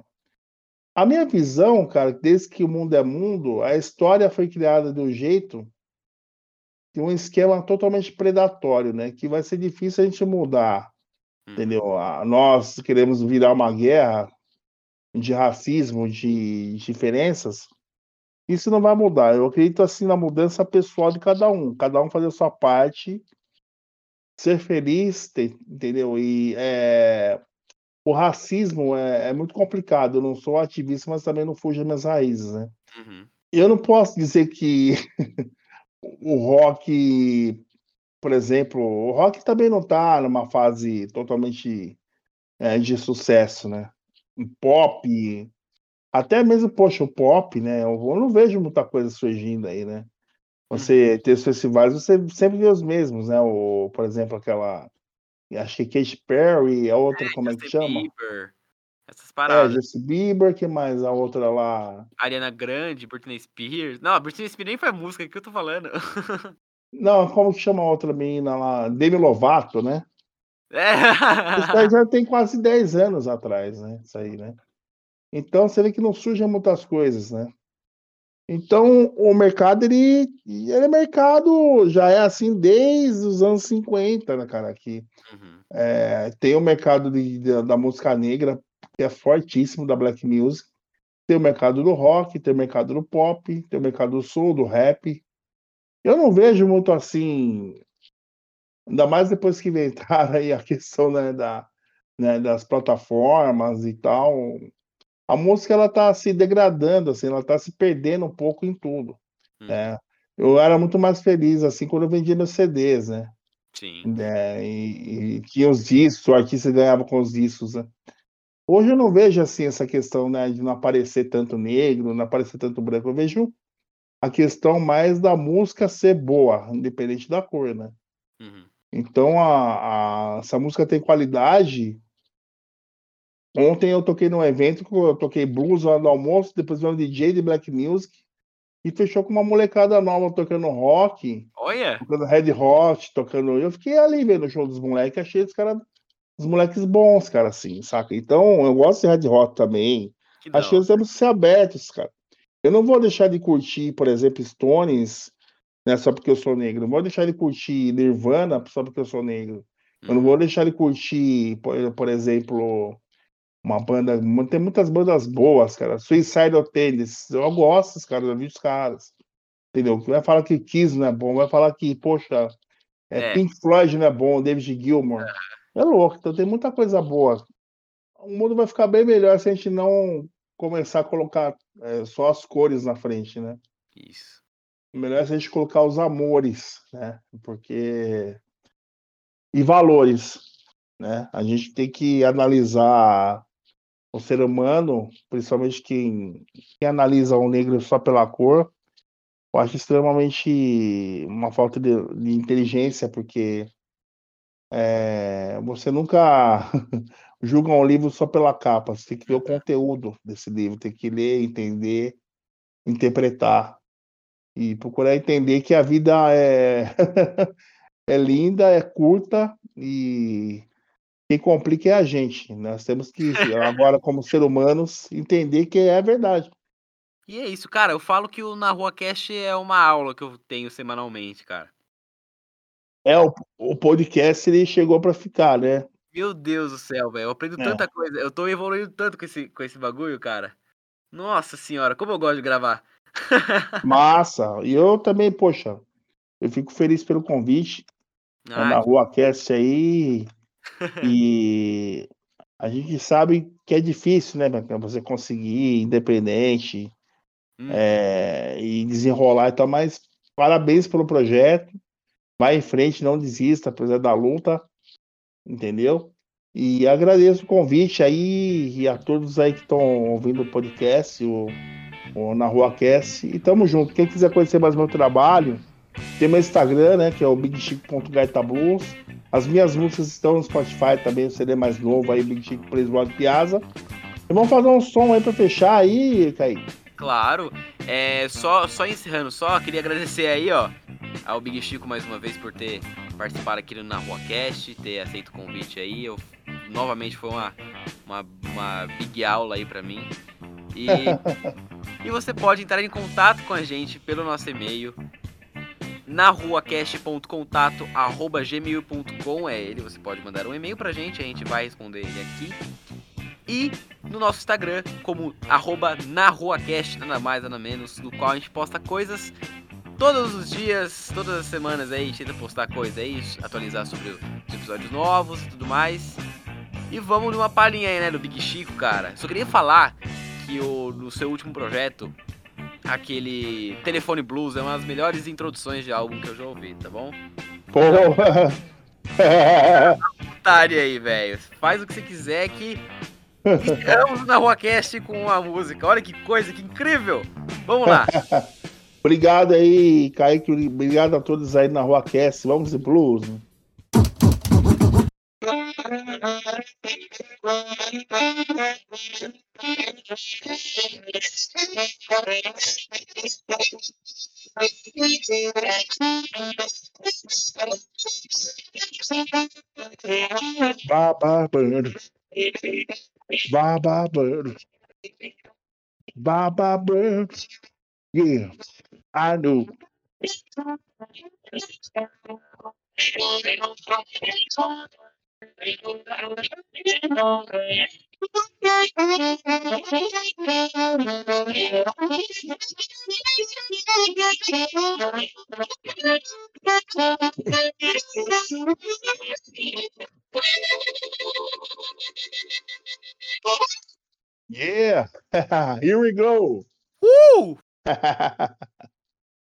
A minha visão, cara, desde que o mundo é mundo, a história foi criada um jeito, de um esquema totalmente predatório, né? Que vai ser difícil a gente mudar, Uhum. entendeu? Nós queremos virar uma guerra de racismo, de diferenças. Isso não vai mudar. Eu acredito assim na mudança pessoal de cada um, cada um fazer a sua parte, ser feliz, te- entendeu? E é, o racismo é, é muito complicado. Eu não sou ativista, mas também não fujo das minhas raízes, né? Uhum. Eu não posso dizer que o rock, por exemplo, o rock também não está numa fase totalmente é, de sucesso, né? O pop, até mesmo, poxa, o pop, né? Eu não vejo muita coisa surgindo aí, né? Você tem os festivais, você sempre vê os mesmos, né? O, por exemplo, aquela. Acho que Katy Perry, a outra, como é que chama? Bieber, essas É, paradas. Justin Bieber, que mais? A outra lá. Ariana Grande, Britney Spears. Não, a Britney Spears nem faz música, que eu tô falando? Não, como que chama a outra menina lá? Demi Lovato, né? Isso aí É. já tem quase 10 anos atrás, né? Isso aí, né? Então você vê que não surgem muitas coisas, né? Então o mercado, ele, ele é mercado, já é assim desde os anos 50, né, cara? Que Uhum. é, tem o mercado de- da- da música negra, que é fortíssimo, da black music. Tem o mercado do rock, tem o mercado do pop, tem o mercado do soul, do rap. Eu não vejo muito assim, ainda mais depois que inventaram aí a questão, né, da, né, das plataformas e tal. A música ela tá se degradando, assim, ela tá se perdendo um pouco em tudo, Uhum. né? Eu era muito mais feliz assim quando eu vendia meus CDs, né? Sim. né, e, e tinha os discos, o artista ganhava com os discos, né? Hoje eu não vejo assim essa questão, né, de não aparecer tanto negro, não aparecer tanto branco. Eu vejo a questão mais da música ser boa, independente da cor, né? Uhum. Então, a, a, essa música tem qualidade. Ontem eu toquei num evento eu toquei blues lá no almoço, depois veio um DJ de black music e fechou com uma molecada nova tocando rock Olha! tocando Red Hot, tocando. Eu fiquei ali vendo o show dos moleques, achei os caras, os moleques bons, cara, assim, saca? Então, eu gosto de Red Hot também. Achei que nós temos que ser abertos, cara. Eu não vou deixar de curtir, por exemplo, Stones, né, só porque eu sou negro. Não vou deixar de curtir Nirvana só porque eu sou negro. Eu não Uhum. vou deixar de curtir, por, por exemplo, uma banda. Tem muitas bandas boas, cara. Suicidal Tennis. Eu gosto dos caras, eu vi os caras. Entendeu? Vai falar que Kiss não é bom, vai falar que, poxa, é, É. Pink Floyd não é bom, David Gilmour. É louco, então tem muita coisa boa. O mundo vai ficar bem melhor se a gente não começar a colocar é, só as cores na frente, né? Isso. Melhor é se a gente colocar os amores, né? Porque. E valores, né? A gente tem que analisar o ser humano, principalmente quem, quem analisa o negro só pela cor, eu acho extremamente uma falta de, de inteligência, porque é, você nunca julga um livro só pela capa, você tem que ver o conteúdo desse livro, tem que ler, entender, interpretar e procurar entender que a vida é, é linda, é curta e quem complica é a gente. Nós temos que, agora, como ser humanos, entender que é verdade. E é isso, cara. Eu falo que o Na Rua Cast é uma aula que eu tenho semanalmente, cara. É, o, o podcast ele chegou para ficar, né? Meu Deus do céu, velho. Eu aprendo É. tanta coisa. Eu tô evoluindo tanto com esse, com esse bagulho, cara. Nossa senhora, como eu gosto de gravar. Massa. E eu também, poxa, eu fico feliz pelo convite. É na Ai, Rua Cast aí. E a gente sabe que é difícil, né, você conseguir independente hum, é, e desenrolar e tal, mas parabéns pelo projeto. Vai em frente, não desista, apesar da luta, entendeu? E agradeço o convite aí e a todos aí que estão ouvindo o podcast, o, o Na Rua Cast. E tamo junto. Quem quiser conhecer mais meu trabalho, tem meu Instagram, né? Que é o bigchico.gaitablues. As minhas músicas estão no Spotify também, o CD mais novo aí, Big Chico Rock Piazza. E vamos fazer um som aí pra fechar aí, Kaique. claro. É, só, só encerrando, só queria agradecer aí, ó, ao Big Chico mais uma vez por ter participado aqui no Na Rua Cast, ter aceito o convite aí. Eu, novamente foi uma, uma, uma big aula aí pra mim. E, e você pode entrar em contato com a gente pelo nosso e-mail naruacast.contato@gmail.com é ele, você pode mandar um e-mail pra gente, a gente vai responder ele aqui. E no nosso Instagram, como arroba naruacast, nada mais, nada menos, no qual a gente posta coisas todos os dias, todas as semanas aí, a gente tenta postar coisa aí, atualizar sobre os episódios novos e tudo mais. E vamos numa palhinha aí, né, do Big Chico, cara. Só queria falar que o, no seu último projeto, aquele Telefone Blues é uma das melhores introduções de álbum que eu já ouvi, tá bom? Pô. Otário aí, velho. Faz o que você quiser que encerramos na Rua Cast com a música. Olha que coisa, que incrível! Vamos lá. Obrigado aí, Kaique. Obrigado a todos aí na Rua Cast. Vamos de blues. Bababando. Bababando. Bababando. Yeah, I know. Yeah, here we go. Uh!